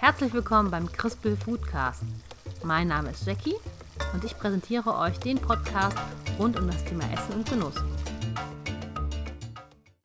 Herzlich willkommen beim Crispel Foodcast. Mein Name ist Jackie und ich präsentiere euch den Podcast rund um das Thema Essen und Genuss.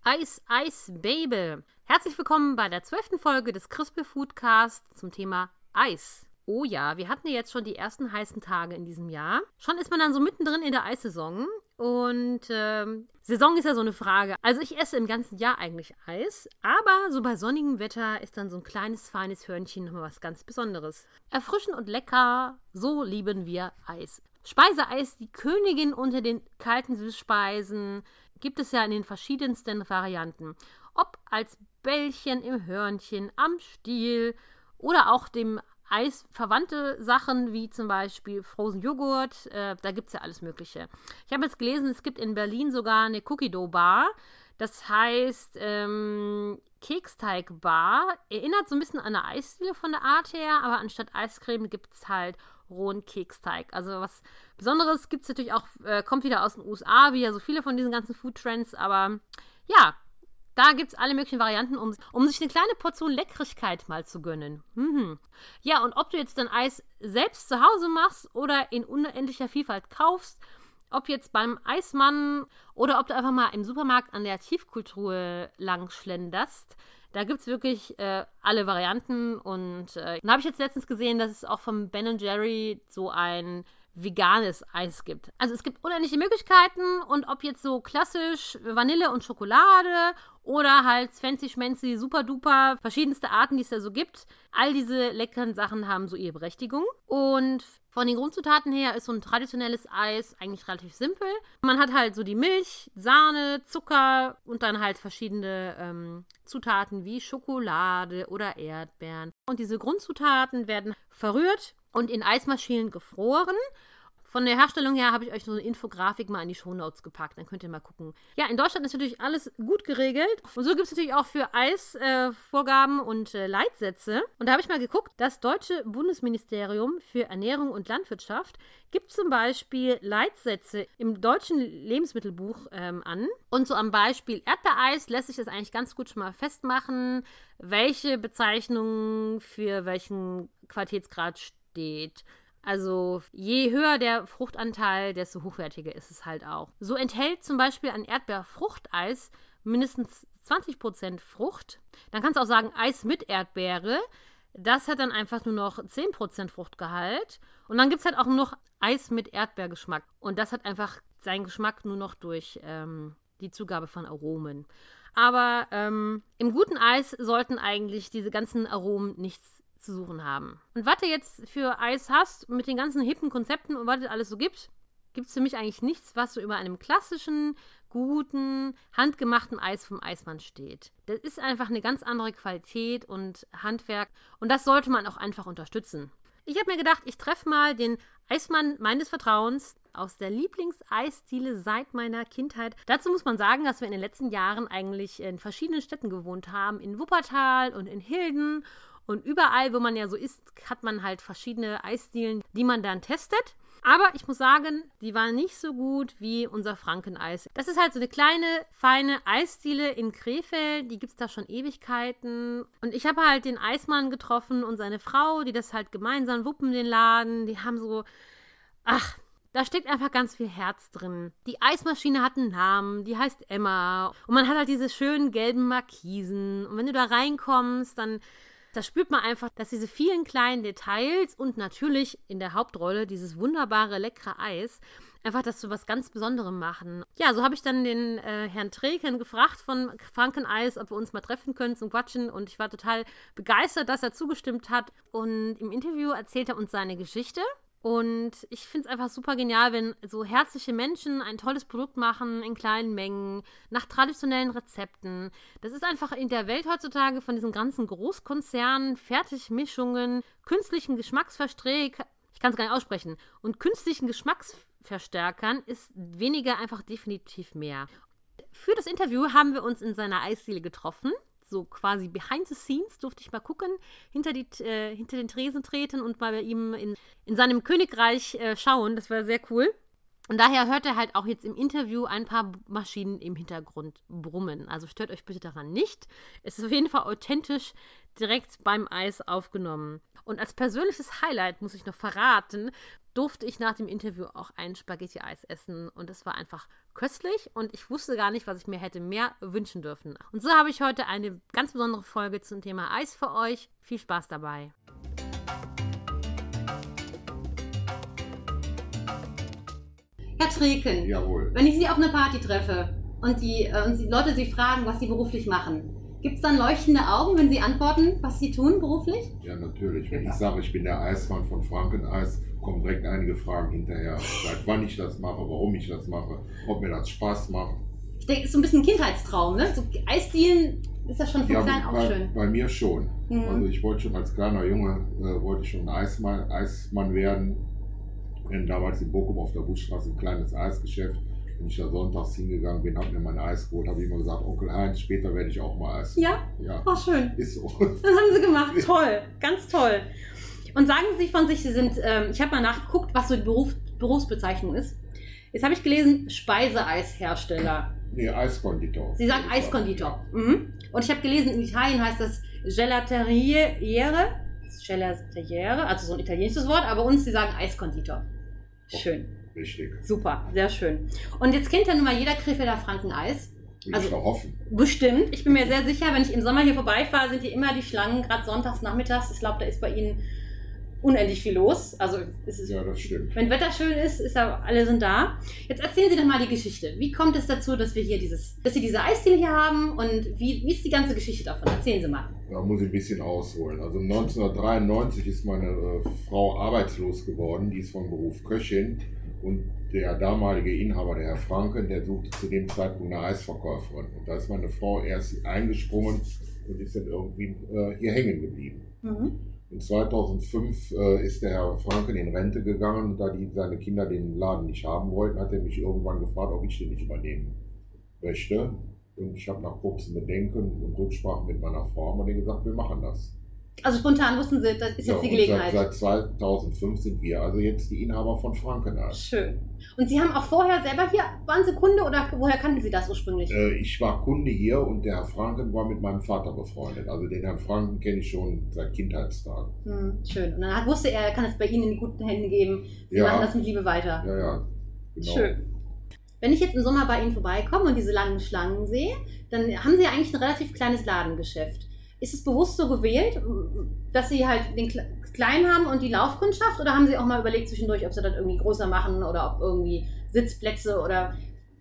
Eis, Eis, Baby. Herzlich willkommen bei der zwölften Folge des Crispel Foodcast zum Thema Eis. Oh ja, wir hatten ja jetzt schon die ersten heißen Tage in diesem Jahr. Schon ist man dann so mittendrin in der Eissaison. Und ähm, Saison ist ja so eine Frage. Also ich esse im ganzen Jahr eigentlich Eis, aber so bei sonnigem Wetter ist dann so ein kleines, feines Hörnchen nochmal was ganz Besonderes. Erfrischend und lecker, so lieben wir Eis. Speiseeis, die Königin unter den kalten Süßspeisen, gibt es ja in den verschiedensten Varianten. Ob als Bällchen im Hörnchen, am Stiel oder auch dem eisverwandte Sachen wie zum Beispiel Frozen Joghurt. Äh, da gibt es ja alles Mögliche. Ich habe jetzt gelesen, es gibt in Berlin sogar eine Cookie Dough Bar. Das heißt ähm, Keksteig Bar. Erinnert so ein bisschen an eine Eisdiele von der Art her, aber anstatt Eiscreme gibt es halt rohen Keksteig. Also was Besonderes gibt es natürlich auch, äh, kommt wieder aus den USA, wie ja so viele von diesen ganzen Food Trends. Aber ja, da gibt es alle möglichen Varianten, um, um sich eine kleine Portion Leckrigkeit mal zu gönnen. Mhm. Ja, und ob du jetzt dein Eis selbst zu Hause machst oder in unendlicher Vielfalt kaufst, ob jetzt beim Eismann oder ob du einfach mal im Supermarkt an der Tiefkultur lang schlenderst, da gibt es wirklich äh, alle Varianten. Und äh, dann habe ich jetzt letztens gesehen, dass es auch vom Ben Jerry so ein veganes Eis gibt. Also es gibt unendliche Möglichkeiten und ob jetzt so klassisch Vanille und Schokolade oder halt fancy schmancy super duper verschiedenste Arten, die es da so gibt. All diese leckeren Sachen haben so ihre Berechtigung und von den Grundzutaten her ist so ein traditionelles Eis eigentlich relativ simpel. Man hat halt so die Milch, Sahne, Zucker und dann halt verschiedene ähm, Zutaten wie Schokolade oder Erdbeeren. Und diese Grundzutaten werden verrührt und in Eismaschinen gefroren. Von der Herstellung her habe ich euch so eine Infografik mal in die Shownotes gepackt. Dann könnt ihr mal gucken. Ja, in Deutschland ist natürlich alles gut geregelt. Und so gibt es natürlich auch für Eis äh, Vorgaben und äh, Leitsätze. Und da habe ich mal geguckt, das Deutsche Bundesministerium für Ernährung und Landwirtschaft gibt zum Beispiel Leitsätze im deutschen Lebensmittelbuch ähm, an. Und so am Beispiel Erdbeereis lässt sich das eigentlich ganz gut schon mal festmachen, welche Bezeichnung für welchen Qualitätsgrad steht steht. Also je höher der Fruchtanteil, desto hochwertiger ist es halt auch. So enthält zum Beispiel ein Erdbeerfruchteis mindestens 20% Frucht. Dann kannst du auch sagen Eis mit Erdbeere. Das hat dann einfach nur noch 10% Fruchtgehalt. Und dann gibt es halt auch noch Eis mit Erdbeergeschmack. Und das hat einfach seinen Geschmack nur noch durch ähm, die Zugabe von Aromen. Aber ähm, im guten Eis sollten eigentlich diese ganzen Aromen nichts zu suchen haben. Und was du jetzt für Eis hast, mit den ganzen hippen Konzepten und was es alles so gibt, gibt es für mich eigentlich nichts, was so über einem klassischen, guten, handgemachten Eis vom Eismann steht. Das ist einfach eine ganz andere Qualität und Handwerk und das sollte man auch einfach unterstützen. Ich habe mir gedacht, ich treffe mal den Eismann meines Vertrauens aus der Lieblingseisdiele seit meiner Kindheit. Dazu muss man sagen, dass wir in den letzten Jahren eigentlich in verschiedenen Städten gewohnt haben, in Wuppertal und in Hilden und überall, wo man ja so ist, hat man halt verschiedene Eisdielen, die man dann testet. Aber ich muss sagen, die waren nicht so gut wie unser Frankeneis. Das ist halt so eine kleine, feine Eisdiele in Krefeld. Die gibt es da schon Ewigkeiten. Und ich habe halt den Eismann getroffen und seine Frau, die das halt gemeinsam wuppen, den Laden. Die haben so. Ach, da steckt einfach ganz viel Herz drin. Die Eismaschine hat einen Namen, die heißt Emma. Und man hat halt diese schönen gelben Markisen. Und wenn du da reinkommst, dann da spürt man einfach, dass diese vielen kleinen Details und natürlich in der Hauptrolle dieses wunderbare, leckere Eis einfach das zu was ganz Besonderem machen. Ja, so habe ich dann den äh, Herrn Treken gefragt von Frankeneis, ob wir uns mal treffen können zum Quatschen. Und ich war total begeistert, dass er zugestimmt hat. Und im Interview erzählt er uns seine Geschichte und ich finde es einfach super genial, wenn so herzliche Menschen ein tolles Produkt machen in kleinen Mengen, nach traditionellen Rezepten. Das ist einfach in der Welt heutzutage von diesen ganzen Großkonzernen, Fertigmischungen, künstlichen Geschmacksverstärkern, ich kann es gar nicht aussprechen, und künstlichen Geschmacksverstärkern ist weniger einfach definitiv mehr. Für das Interview haben wir uns in seiner Eisdiele getroffen so quasi behind the scenes durfte ich mal gucken, hinter, die, äh, hinter den Tresen treten und mal bei ihm in, in seinem Königreich äh, schauen. Das war sehr cool. Und daher hört er halt auch jetzt im Interview ein paar Maschinen im Hintergrund brummen. Also stört euch bitte daran nicht. Es ist auf jeden Fall authentisch direkt beim Eis aufgenommen. Und als persönliches Highlight muss ich noch verraten, durfte ich nach dem Interview auch ein Spaghetti-Eis essen und es war einfach köstlich und ich wusste gar nicht, was ich mir hätte mehr wünschen dürfen. Und so habe ich heute eine ganz besondere Folge zum Thema Eis für euch. Viel Spaß dabei. Herr Treken, Jawohl. wenn ich Sie auf einer Party treffe und die, äh, und die Leute Sie fragen, was Sie beruflich machen, gibt es dann leuchtende Augen, wenn Sie antworten, was Sie tun beruflich? Ja, natürlich. Wenn ich sage, ich bin der Eismann von Frankeneis, kommen direkt einige Fragen hinterher. Seit wann ich das mache, warum ich das mache, ob mir das Spaß macht. Ich denke, es ist so ein bisschen ein Kindheitstraum, ne? So Eisdielen ist ja schon von Ja, klein auf schön. bei mir schon. Mhm. Also ich wollte schon als kleiner Junge, äh, wollte ich schon Eismann, Eismann werden. Wenn damals in Bochum auf der Busstraße ein kleines Eisgeschäft. Wenn ich da sonntags hingegangen bin, habe mir mein Eis geholt, habe ich immer gesagt, Onkel Heinz, später werde ich auch mal Eis. Ja, Ja, oh schön. ist so. Das haben Sie gemacht. Toll, ganz toll. Und sagen Sie von sich, Sie sind, ähm, ich habe mal nachgeguckt, was so die Beruf, Berufsbezeichnung ist. Jetzt habe ich gelesen, Speiseeishersteller. Nee, Eiskonditor. Sie sagen Eiskonditor. Mhm. Und ich habe gelesen, in Italien heißt das Gelateriere. Gelateriere, also so ein italienisches Wort, aber uns, Sie sagen Eiskonditor. Schön, Richtig. super, sehr schön. Und jetzt kennt ja nun mal jeder Krefelder Franken-Eis. Will Also- ich hoffen. Bestimmt. Ich bin mir sehr sicher, wenn ich im Sommer hier vorbeifahre, sind hier immer die Schlangen, gerade sonntags, nachmittags. Ich glaube, da ist bei Ihnen unendlich viel los. Also ist, Ja, das stimmt. wenn Wetter schön ist, ist ja, alle sind da. Jetzt erzählen Sie doch mal die Geschichte. Wie kommt es dazu, dass wir hier dieses, dass Sie diese Eisdiele hier haben und wie, wie ist die ganze Geschichte davon? Erzählen Sie mal. Da muss ich ein bisschen ausholen. Also 1993 ist meine äh, Frau arbeitslos geworden, die ist von Beruf Köchin. Und der damalige Inhaber, der Herr Franken, der suchte zu dem Zeitpunkt eine Eisverkäuferin. Und da ist meine Frau erst eingesprungen und ist dann irgendwie äh, hier hängen geblieben. Mhm. Und 2005 äh, ist der Herr Franken in Rente gegangen da die, seine Kinder den Laden nicht haben wollten, hat er mich irgendwann gefragt, ob ich den nicht übernehmen möchte. Und ich habe nach kurzem Bedenken und Rücksprache mit meiner Frau wir gesagt, wir machen das. Also spontan wussten Sie, das ist So, jetzt die Gelegenheit. Seit, seit 2005 sind wir also jetzt die Inhaber von Frankeneis. Schön. Und Sie haben auch vorher selber hier, waren Sie Kunde oder woher kannten Sie das ursprünglich? Äh, ich war Kunde hier und der Herr Franken war mit meinem Vater befreundet. Also den Herrn Franken kenne ich schon seit Kindheitstagen. Hm, schön. Und dann hat, wusste er, er kann es bei Ihnen in die guten Hände geben. Sie Ja. machen das mit Liebe weiter. Ja, ja, genau. Schön. Wenn ich jetzt im Sommer bei Ihnen vorbeikomme und diese langen Schlangen sehe, dann haben Sie ja eigentlich ein relativ kleines Ladengeschäft. Ist es bewusst so gewählt, dass Sie halt den Kle- kleinen haben und die Laufkundschaft? Oder haben Sie auch mal überlegt zwischendurch, ob Sie das irgendwie größer machen oder ob irgendwie Sitzplätze oder.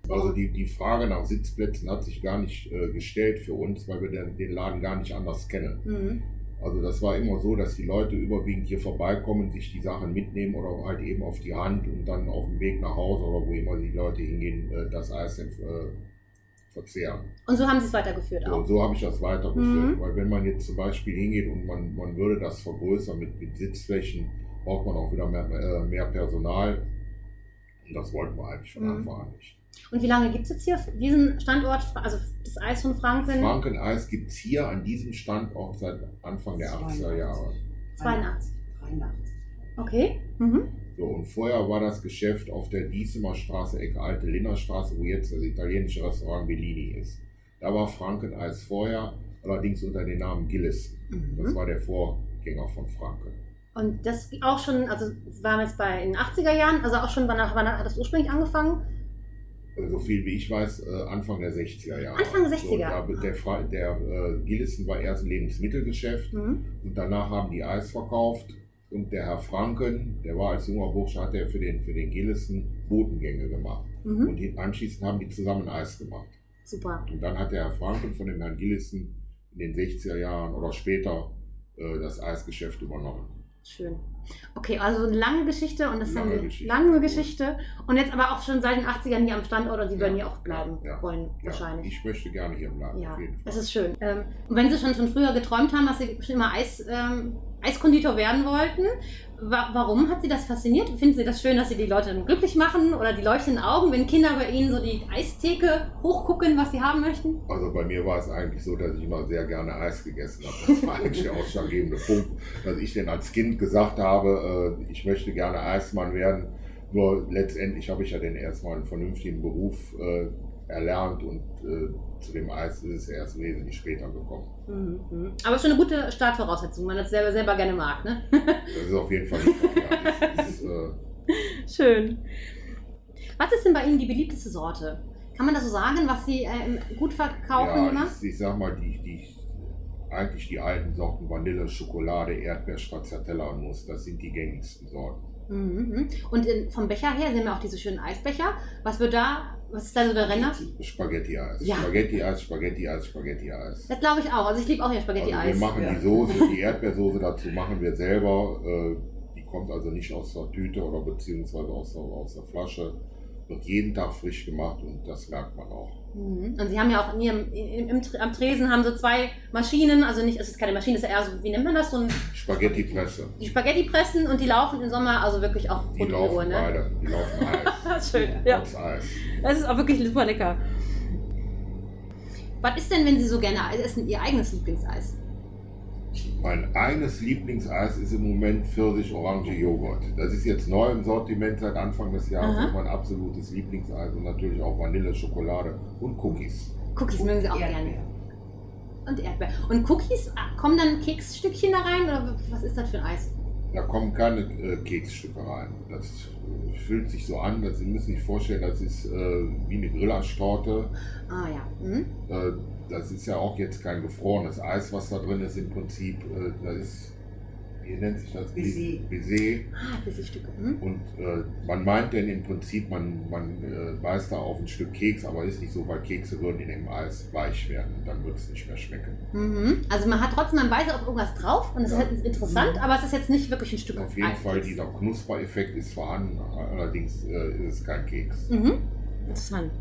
Also die, die Frage nach Sitzplätzen hat sich gar nicht äh, gestellt für uns, weil wir den, den Laden gar nicht anders kennen. Mhm. Also das war immer so, dass die Leute überwiegend hier vorbeikommen, sich die Sachen mitnehmen oder halt eben auf die Hand und dann auf dem Weg nach Hause oder wo immer die Leute hingehen, äh, das Eis äh, verzehren. Und so haben Sie es weitergeführt So, auch. so habe ich das weitergeführt. Mhm. Weil wenn man jetzt zum Beispiel hingeht und man, man würde das vergrößern mit, mit Sitzflächen, braucht man auch wieder mehr, äh, mehr Personal. Und das wollten wir eigentlich von Mhm. Anfang an nicht. Und wie lange gibt es jetzt hier diesen Standort, also das Eis von Franken? Frankeneis gibt es hier an diesem Standort seit Anfang der 80er Jahre. 82. 83. Okay. Mhm. So, und vorher war das Geschäft auf der Diesemer Straße, Ecke Alte Linnerstraße, wo jetzt das italienische Restaurant Bellini ist. Da war Frankeneis vorher, allerdings unter dem Namen Gillis. Das Mhm. war der Vorgänger von Franken. Und das auch schon, also es war jetzt bei den 80er Jahren, also auch schon, wann, wann hat das ursprünglich angefangen? Also, so viel wie ich weiß, äh, Anfang der 60er Jahre. Anfang der 60er. So, der Fra- der äh, Gillissen war erst ein Lebensmittelgeschäft Mhm. und danach haben die Eis verkauft. Und der Herr Franken, der war als junger Bursche, hat er für den, für den Gillissen Botengänge gemacht. Mhm. Und anschließend haben die zusammen Eis gemacht. Super. Und dann hat der Herr Franken von dem Herrn Gillissen in den 60er Jahren oder später äh, das Eisgeschäft übernommen. Schön. Okay, also eine lange Geschichte und das ist Lange eine Geschichte. lange Geschichte. Und jetzt aber auch schon seit den 80ern hier am Standort und Sie Ja. würden hier auch bleiben Ja. wollen, Ja, wahrscheinlich. ich möchte gerne hier bleiben, Ja, auf jeden Fall. das ist schön. Ähm, und wenn Sie schon von früher geträumt haben, dass Sie schon immer Eis, ähm, Eiskonditor werden wollten, wa warum hat Sie das fasziniert? Finden Sie das schön, dass Sie die Leute dann glücklich machen oder die leuchtenden Augen, wenn Kinder bei Ihnen so die Eistheke hochgucken, was sie haben möchten? Also bei mir war es eigentlich so, dass ich immer sehr gerne Eis gegessen habe. Das war eigentlich der ausschlaggebende Punkt, dass ich denn als Kind gesagt habe, äh, ich möchte gerne Eismann werden, Nur letztendlich habe ich ja dann erstmal einen vernünftigen Beruf äh, erlernt und äh, zu dem Eis ist es erst wesentlich später gekommen. Mhm. Aber schon eine gute Startvoraussetzung, man das selber, selber gerne mag, ne? das ist auf jeden Fall nicht verkehrt. Ist, äh Schön. Was ist denn bei Ihnen die beliebteste Sorte? Kann man das so sagen, was Sie äh, gut verkaufen ja, immer? Ich, ich sag mal, die, die, eigentlich die alten Sorten Vanille, Schokolade, Erdbeer, Stracciatella und Nuss, das sind die gängigsten Sorten. Mhm. Und in, vom Becher her sehen wir auch diese schönen Eisbecher. Was wird da was ist da so der Renner? Spaghetti-Eis. Ja. Spaghetti-Eis, Spaghetti-Eis, Spaghetti-Eis. Das glaube ich auch. Also ich liebe auch ja Spaghetti-Eis. Also wir machen ja. die Soße, die Erdbeersoße dazu machen wir selber. Äh, die kommt also nicht aus der Tüte oder beziehungsweise aus der, aus der Flasche. Wird jeden Tag frisch gemacht und das merkt man auch. Mhm. Und Sie haben ja auch in Ihrem, im, im, am Tresen haben Sie zwei Maschinen, also nicht, es ist keine Maschine, es ist eher so, wie nennt man das? So ein Spaghetti-Presse. Die Spaghetti-Pressen und die laufen im Sommer also wirklich auch Die laufen Uhr, ne? beide, die laufen Eis. Schön, ja. Eis. Das ist auch wirklich super lecker. Was ist denn, wenn Sie so gerne Eis essen, Ihr eigenes Lieblingseis? Mein eigenes Lieblingseis ist im Moment Pfirsich-Orange-Joghurt. Das ist jetzt neu im Sortiment seit Anfang des Jahres. Das ist mein absolutes Lieblingseis und natürlich auch Vanille, Schokolade und Cookies. Cookies mögen Sie auch Erdbeer. gerne. Und Erdbeer. Und Cookies, ah, kommen dann Keksstückchen da rein oder was ist das für ein Eis? Da kommen keine äh, Keksstücke rein. Das äh, fühlt sich so an, dass Sie müssen sich vorstellen, das ist äh, wie eine Grillaschtorte. Ah ja. Mhm. Äh, das ist ja auch jetzt kein gefrorenes Eis, was da drin ist im Prinzip. Äh, das ist, wie nennt sich das? Baiser. Baiser. Ah, Baiser-Stücke. Hm? Und äh, man meint denn im Prinzip, man, man äh, beißt da auf ein Stück Keks, aber ist nicht so, weil Kekse würden in dem Eis weich werden und dann wird es nicht mehr schmecken. Mhm. Also man hat trotzdem, man beißt auf irgendwas drauf und es ja. ist interessant, mhm. aber es ist jetzt nicht wirklich ein Stück Auf jeden Eis Fall, dieser Knuspereffekt ist vorhanden, allerdings äh, ist es kein Keks. Mhm. Interessant.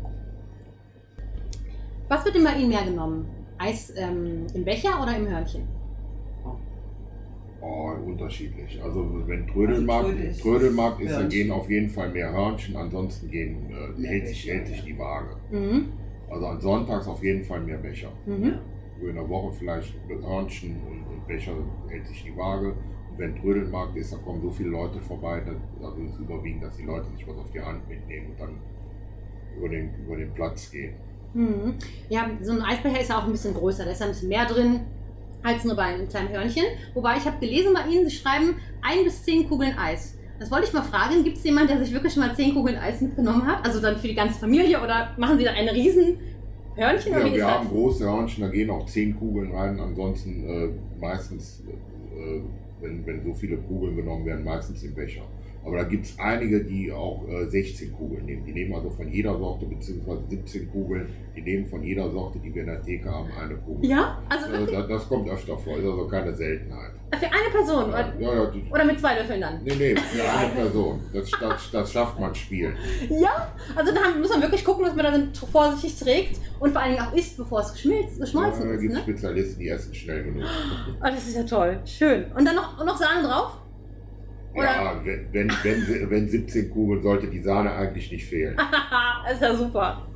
Was wird denn bei Ihnen mehr genommen? Eis ähm, im Becher oder im Hörnchen? Oh, unterschiedlich. Also wenn Trödelmarkt, also Trödel Trödelmarkt ist, dann gehen auf jeden Fall mehr Hörnchen, ansonsten gehen, äh, hält, sich, hält sich die Waage. Mhm. Also an Sonntags auf jeden Fall mehr Becher. Mhm. In der Woche vielleicht Hörnchen und, und, Becher hält sich die Waage. Und wenn Trödelmarkt ist, da kommen so viele Leute vorbei, dass, also es überwiegend, dass die Leute sich was auf die Hand mitnehmen und dann über den, über den Platz gehen. Mhm. Ja, so ein Eisbecher ist ja auch ein bisschen größer, da ist ein bisschen mehr drin als nur bei einem kleinen Hörnchen. Wobei ich habe gelesen bei Ihnen, Sie schreiben ein bis zehn Kugeln Eis. Das wollte ich mal fragen. Gibt es jemanden, der sich wirklich schon mal zehn Kugeln Eis mitgenommen hat? Also dann für die ganze Familie oder machen Sie da eine riesen Hörnchen? Ja, wir haben große Hörnchen, da gehen auch zehn Kugeln rein. Ansonsten äh, meistens, äh, wenn, wenn so viele Kugeln genommen werden, meistens im Becher. Aber da gibt es einige, die auch äh, 16 Kugeln nehmen. Die nehmen also von jeder Sorte, beziehungsweise 17 Kugeln, die nehmen von jeder Sorte, die wir in der Theke haben, eine Kugel. Ja, also. also das, das, kommt öfter vor, ist also keine Seltenheit. Für eine Person? Ja, ja, ja, oder mit zwei Löffeln dann? Nee, nee, für eine Person. Das, das, das schafft man spielen. Ja, also da muss man wirklich gucken, dass man dann vorsichtig trägt und vor allen Dingen auch isst, bevor es geschmilzt, geschmolzen ja, ist. Es gibt ne? Spezialisten, die essen schnell genug. Oh, das ist ja toll. Schön. Und dann noch, noch Sahne drauf? Oder? Ja, wenn, wenn, wenn, wenn 17 Kugeln sollte die Sahne eigentlich nicht fehlen. ist ja super.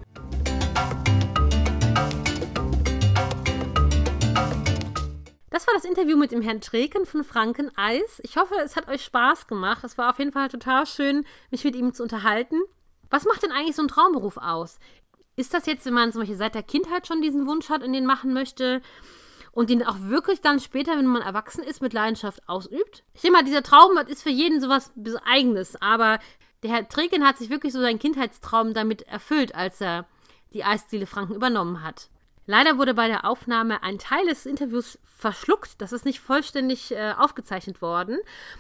Das war das Interview mit dem Herrn Treken von Franken Eis. Ich hoffe, es hat euch Spaß gemacht. Es war auf jeden Fall total schön, mich mit ihm zu unterhalten. Was macht denn eigentlich so ein Traumberuf aus? Ist das jetzt, wenn man zum Beispiel seit der Kindheit schon diesen Wunsch hat und den machen möchte? Und den auch wirklich dann später, wenn man erwachsen ist, mit Leidenschaft ausübt. Ich denke mal, dieser Traum ist für jeden sowas Eigenes, aber der Herr Treken hat sich wirklich so seinen Kindheitstraum damit erfüllt, als er die Eisdiele Franken übernommen hat. Leider wurde bei der Aufnahme ein Teil des Interviews verschluckt. Das ist nicht vollständig äh, aufgezeichnet worden.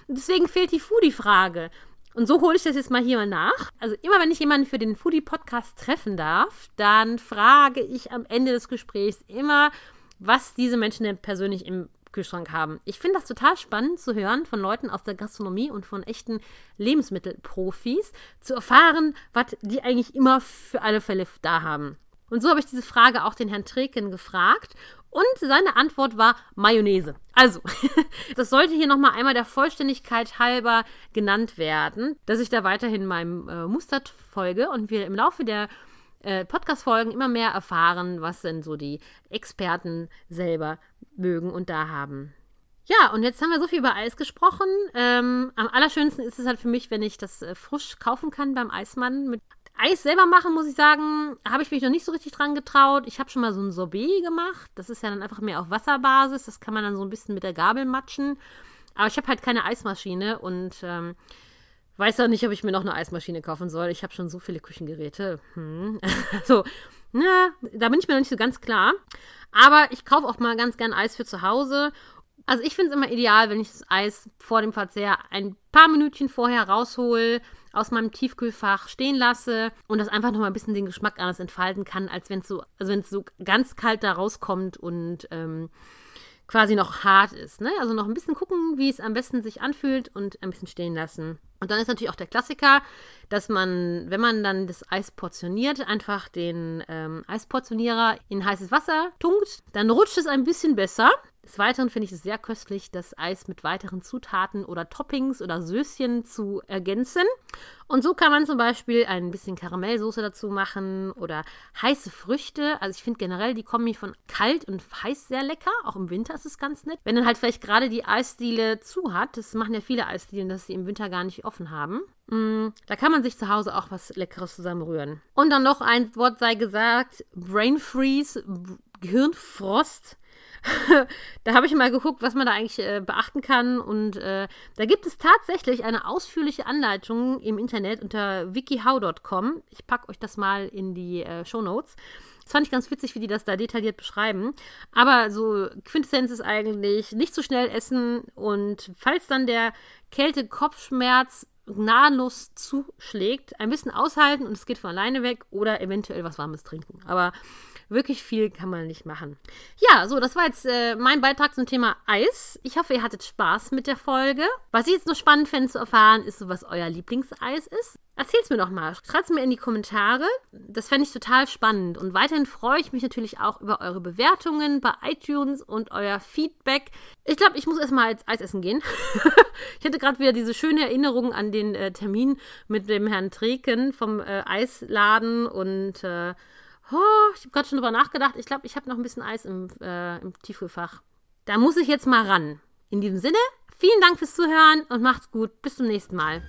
Deswegen fehlt die Foodie-Frage. Und so hole ich das jetzt mal hier mal nach. Also immer wenn ich jemanden für den Foodie-Podcast treffen darf, dann frage ich am Ende des Gesprächs immer, was diese Menschen denn persönlich im Kühlschrank haben. Ich finde das total spannend zu hören von Leuten aus der Gastronomie und von echten Lebensmittelprofis, zu erfahren, was die eigentlich immer für alle Fälle da haben. Und so habe ich diese Frage auch den Herrn Treken gefragt und seine Antwort war Mayonnaise. Also, das sollte hier nochmal einmal der Vollständigkeit halber genannt werden, dass ich da weiterhin meinem äh, Muster folge und wir im Laufe der äh, Podcast-Folgen immer mehr erfahren, was denn so die Experten selber mögen und da haben. Ja, und jetzt haben wir so viel über Eis gesprochen. Ähm, am allerschönsten ist es halt für mich, wenn ich das äh, frisch kaufen kann beim Eismann. Mit Eis selber machen, muss ich sagen, habe ich mich noch nicht so richtig dran getraut. Ich habe schon mal so ein Sorbet gemacht. Das ist ja dann einfach mehr auf Wasserbasis. Das kann man dann so ein bisschen mit der Gabel matschen. Aber ich habe halt keine Eismaschine und ähm, weiß auch nicht, ob ich mir noch eine Eismaschine kaufen soll. Ich habe schon so viele Küchengeräte. Hm. also, na, da bin ich mir noch nicht so ganz klar. Aber ich kaufe auch mal ganz gern Eis für zu Hause also ich finde es immer ideal, wenn ich das Eis vor dem Verzehr ein paar Minütchen vorher raushole, aus meinem Tiefkühlfach stehen lasse und das einfach nochmal ein bisschen den Geschmack anders entfalten kann, als wenn es so, also wenn es so ganz kalt da rauskommt und ähm, quasi noch hart ist. Ne? Also noch ein bisschen gucken, wie es am besten sich anfühlt und ein bisschen stehen lassen. Und dann ist natürlich auch der Klassiker, dass man, wenn man dann das Eis portioniert, einfach den ähm, Eisportionierer in heißes Wasser tunkt. Dann rutscht es ein bisschen besser. Des Weiteren finde ich es sehr köstlich, das Eis mit weiteren Zutaten oder Toppings oder Söschen zu ergänzen. Und so kann man zum Beispiel ein bisschen Karamellsoße dazu machen oder heiße Früchte. Also ich finde generell die Kombi von kalt und heiß sehr lecker. Auch im Winter ist es ganz nett. Wenn dann halt vielleicht gerade die Eisdiele zu hat, das machen ja viele Eisdielen, dass sie im Winter gar nicht offen haben. Mm, da kann man sich zu Hause auch was Leckeres zusammenrühren. Und dann noch ein Wort sei gesagt: Brain Freeze, Gehirnfrost. da habe ich mal geguckt, was man da eigentlich äh, beachten kann. Und äh, da gibt es tatsächlich eine ausführliche Anleitung im Internet unter wikihow.com. Ich packe euch das mal in die äh, Show Notes. Das fand ich ganz witzig, wie die das da detailliert beschreiben. Aber so Quintessenz ist eigentlich nicht zu schnell essen und falls dann der Kälte-Kopfschmerz gnadenlos zuschlägt, ein bisschen aushalten und es geht von alleine weg oder eventuell was Warmes trinken. Aber Wirklich viel kann man nicht machen. Ja, so, das war jetzt äh, mein Beitrag zum Thema Eis. Ich hoffe, ihr hattet Spaß mit der Folge. Was ich jetzt noch spannend fände zu erfahren, ist so, was euer Lieblingseis ist. Erzählt's mir doch mal. Schreibt's mir in die Kommentare. Das fände ich total spannend. Und weiterhin freue ich mich natürlich auch über eure Bewertungen bei iTunes und euer Feedback. Ich glaube, ich muss erstmal als Eis essen gehen. ich hatte gerade wieder diese schöne Erinnerung an den äh, Termin mit dem Herrn Treken vom äh, Eisladen und äh, Oh, ich habe gerade schon drüber nachgedacht. Ich glaube, ich habe noch ein bisschen Eis im, äh, im Tiefkühlfach. Da muss ich jetzt mal ran. In diesem Sinne, vielen Dank fürs Zuhören und macht's gut. Bis zum nächsten Mal.